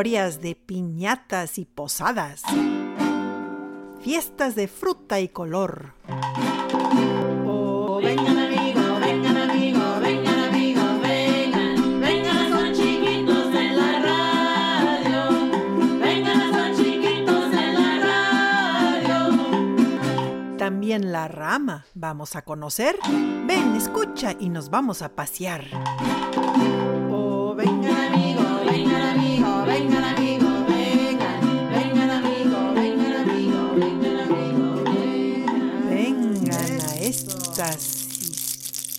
Historias de piñatas y posadas. Fiestas de fruta y color. Oh, vengan amigos, vengan amigos, vengan amigos, vengan. Vengan son chiquitos en la radio. Vengan son chiquitos en la radio. También la rama. ¿Vamos a conocer? Ven, escucha y nos vamos a pasear.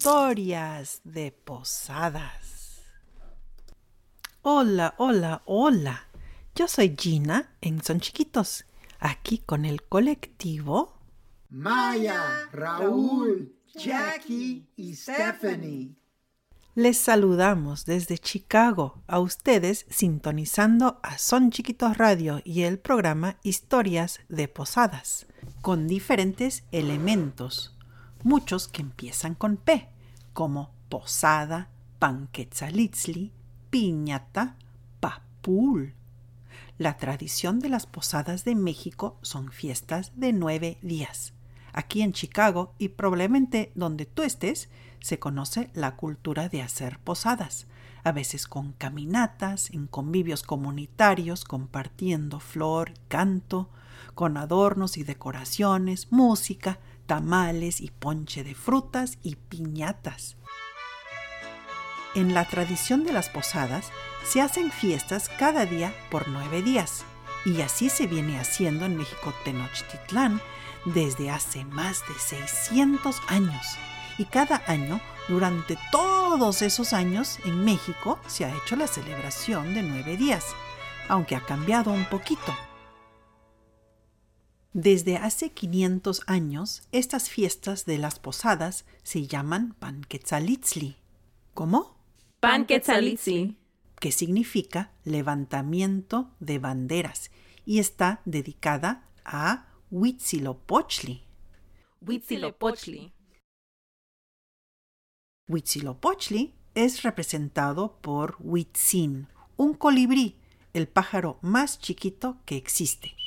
Historias de posadas. Hola, hola, hola. Yo soy Gina en Son Chiquitos, aquí con el colectivo. Maya, Raúl, Jackie y Stephanie. Les saludamos desde Chicago a ustedes sintonizando a Son Chiquitos Radio y el programa Historias de Posadas, con diferentes elementos, muchos que empiezan con P, como posada, panquetzalitzli, piñata, papul. La tradición de las posadas de México son fiestas de nueve días. Aquí en Chicago y probablemente donde tú estés, se conoce la cultura de hacer posadas, a veces con caminatas, en convivios comunitarios, compartiendo flor canto, con adornos y decoraciones, música, tamales y ponche de frutas y piñatas. En la tradición de las posadas se hacen fiestas cada día por nueve días, y así se viene haciendo en México Tenochtitlán desde hace más de 600 años. Y cada año, durante todos esos años, en México se ha hecho la celebración de nueve días, aunque ha cambiado un poquito. Desde hace 500 años, estas fiestas de las posadas se llaman Panquetzalitzli. ¿Cómo? Pan Quetzalitzi. que significa levantamiento de banderas y está dedicada a Huitzilopochtli. Huitzilopochtli. Huitzilopochtli es representado por Huitzin, un colibrí, el pájaro más chiquito que existe.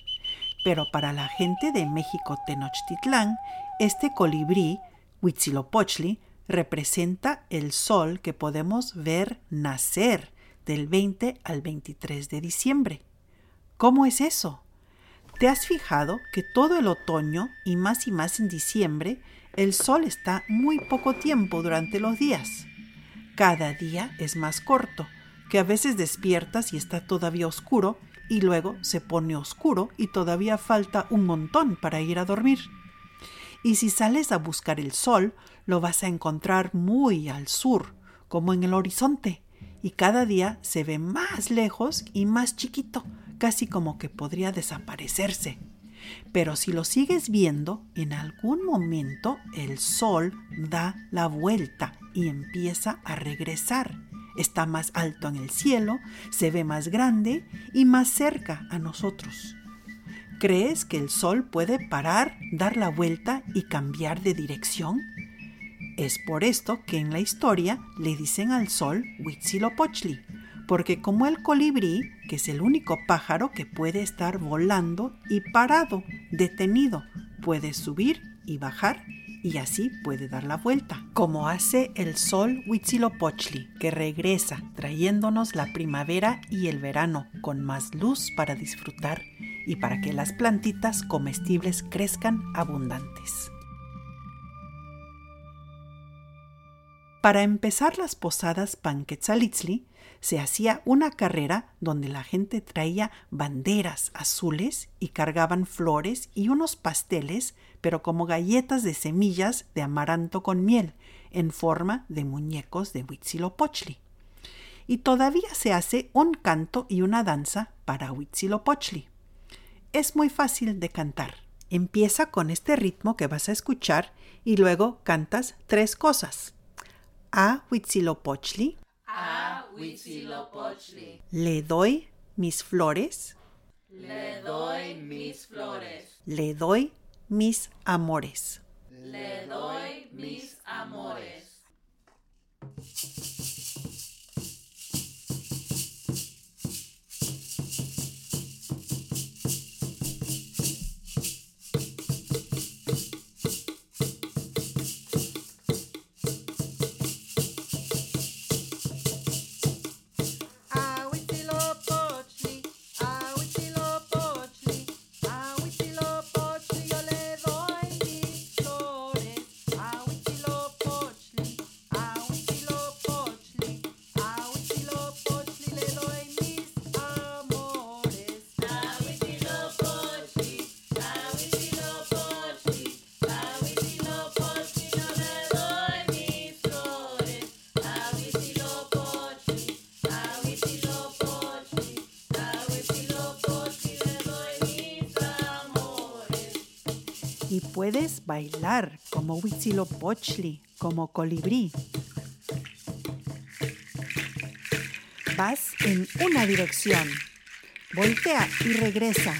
Pero para la gente de México Tenochtitlán, este colibrí, Huitzilopochtli, representa el sol que podemos ver nacer del 20 al 23 de diciembre. ¿Cómo es eso? ¿Te has fijado que todo el otoño y más y más en diciembre el sol está muy poco tiempo durante los días? Cada día es más corto, que a veces despiertas y está todavía oscuro y luego se pone oscuro y todavía falta un montón para ir a dormir. Y si sales a buscar el sol, lo vas a encontrar muy al sur, como en el horizonte, y cada día se ve más lejos y más chiquito, casi como que podría desaparecerse. Pero si lo sigues viendo, en algún momento el sol da la vuelta y empieza a regresar. Está más alto en el cielo, se ve más grande y más cerca a nosotros. ¿Crees que el sol puede parar, dar la vuelta y cambiar de dirección? Es por esto que en la historia le dicen al sol Huitzilopochtli, porque como el colibrí, que es el único pájaro que puede estar volando y parado, detenido, puede subir y bajar y así puede dar la vuelta, como hace el sol Huitzilopochtli, que regresa trayéndonos la primavera y el verano con más luz para disfrutar y para que las plantitas comestibles crezcan abundantes. Para empezar las posadas Panquetzalitzli, se hacía una carrera donde la gente traía banderas azules y cargaban flores y unos pasteles, pero como galletas de semillas de amaranto con miel, en forma de muñecos de Huitzilopochtli. Y todavía se hace un canto y una danza para Huitzilopochtli. Es muy fácil de cantar. Empieza con este ritmo que vas a escuchar y luego cantas tres cosas. A Huitzilopochtli, A Huitzilopochtli, le doy mis flores, le doy mis flores, le doy mis amores. le doy mis amores. Puedes bailar como Huitzilopochtli, como colibrí. Vas en una dirección. Voltea y regresa.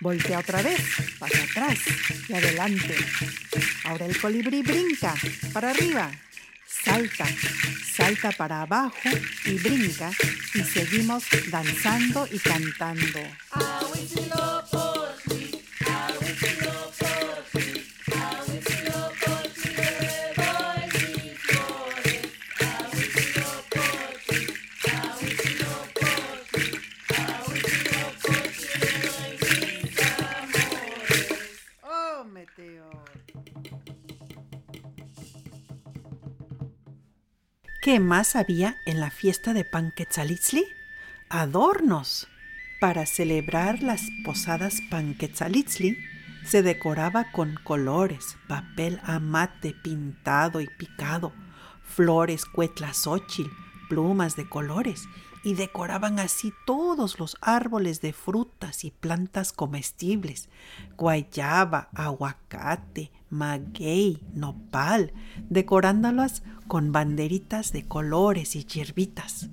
Voltea otra vez, pasa atrás y adelante. Ahora el colibrí brinca para arriba, salta, salta para abajo y brinca y seguimos danzando y cantando. ¿Qué más había en la fiesta de Panquetzalitzli? Adornos. Para celebrar las posadas Panquetzalitzli se decoraba con colores, papel amate pintado y picado, flores cuetlazóchil, plumas de colores y decoraban así todos los árboles de frutas y plantas comestibles, guayaba, aguacate, maguey, nopal, decorándolas con banderitas de colores y hierbitas.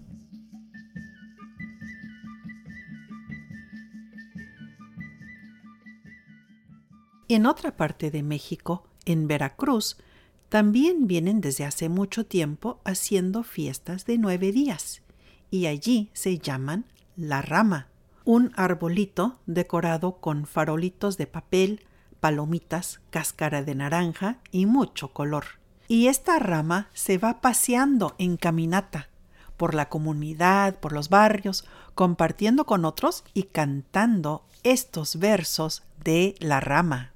En otra parte de México, en Veracruz, también vienen desde hace mucho tiempo haciendo fiestas de nueve días y allí se llaman la rama, un arbolito decorado con farolitos de papel, palomitas, cáscara de naranja y mucho color. Y esta rama se va paseando en caminata por la comunidad, por los barrios, compartiendo con otros y cantando estos versos de la rama.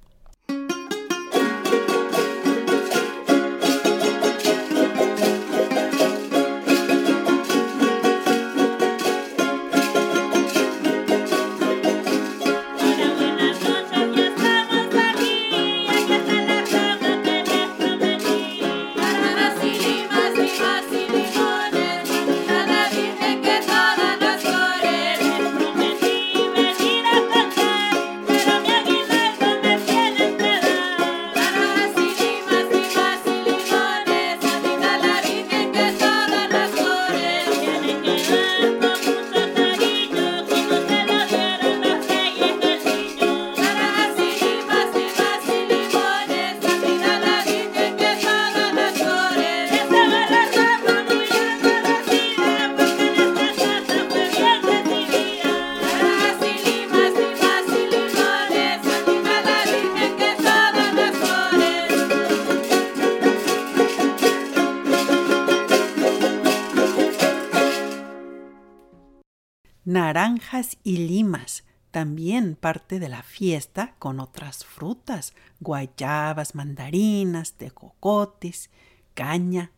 Y limas, también parte de la fiesta con otras frutas, guayabas, mandarinas, tejocotes, caña.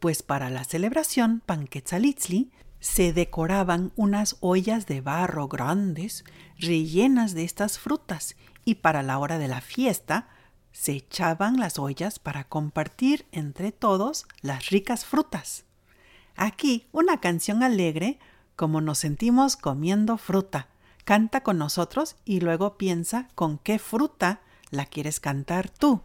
Pues para la celebración Panquetzalitzli se decoraban unas ollas de barro grandes rellenas de estas frutas y para la hora de la fiesta se echaban las ollas para compartir entre todos las ricas frutas. Aquí una canción alegre como nos sentimos comiendo fruta. Canta con nosotros y luego piensa con qué fruta la quieres cantar tú.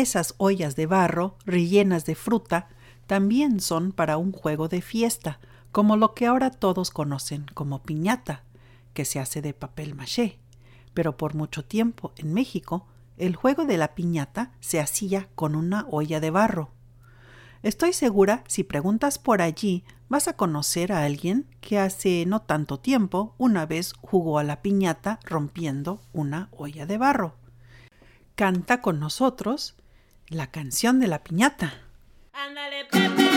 Esas ollas de barro rellenas de fruta también son para un juego de fiesta, como lo que ahora todos conocen como piñata, que se hace de papel maché. Pero por mucho tiempo en México, el juego de la piñata se hacía con una olla de barro. Estoy segura, si preguntas por allí, vas a conocer a alguien que hace no tanto tiempo una vez jugó a la piñata rompiendo una olla de barro. Canta con nosotros la canción de la piñata. Ándale, Pepe,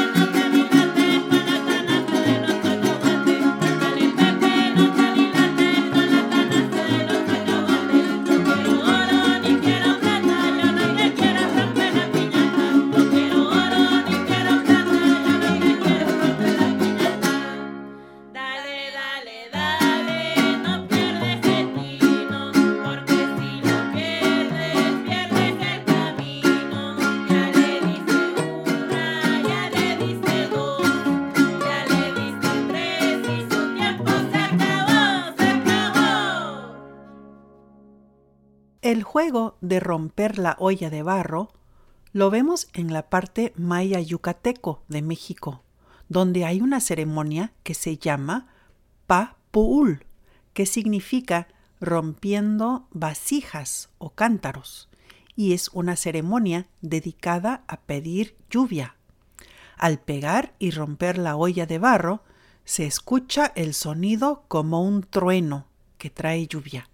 juego de romper la olla de barro lo vemos en la parte maya yucateco de México, donde hay una ceremonia que se llama Pa-Puul, que significa rompiendo vasijas o cántaros, y es una ceremonia dedicada a pedir lluvia. Al pegar y romper la olla de barro, se escucha el sonido como un trueno que trae lluvia.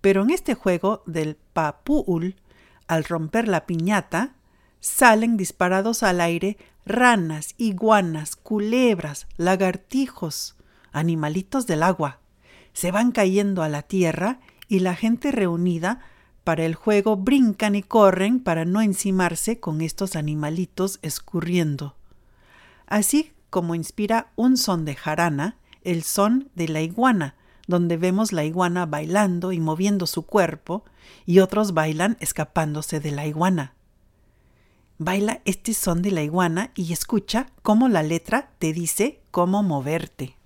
Pero en este juego del Papuul, al romper la piñata, salen disparados al aire ranas, iguanas, culebras, lagartijos, animalitos del agua. Se van cayendo a la tierra y la gente reunida para el juego brincan y corren para no encimarse con estos animalitos escurriendo. Así como inspira un son de jarana, el son de la iguana, donde vemos la iguana bailando y moviendo su cuerpo, y otros bailan escapándose de la iguana. Baila este son de la iguana y escucha cómo la letra te dice cómo moverte.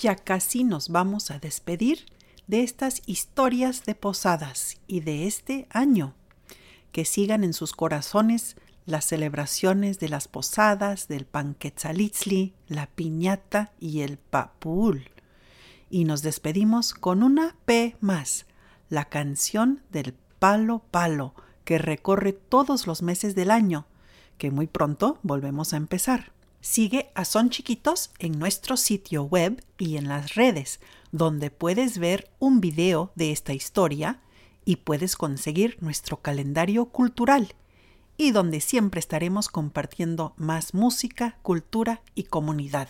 Ya casi nos vamos a despedir de estas historias de posadas y de este año. Que sigan en sus corazones las celebraciones de las posadas, del panquetzalitzli, la piñata y el papul. Y nos despedimos con una P más, la canción del palo palo, que recorre todos los meses del año, que muy pronto volvemos a empezar. Sigue a Son Chiquitos en nuestro sitio web y en las redes, donde puedes ver un video de esta historia y puedes conseguir nuestro calendario cultural y donde siempre estaremos compartiendo más música, cultura y comunidad.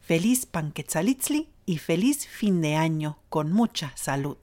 Feliz Panquetzalitzli y feliz fin de año con mucha salud.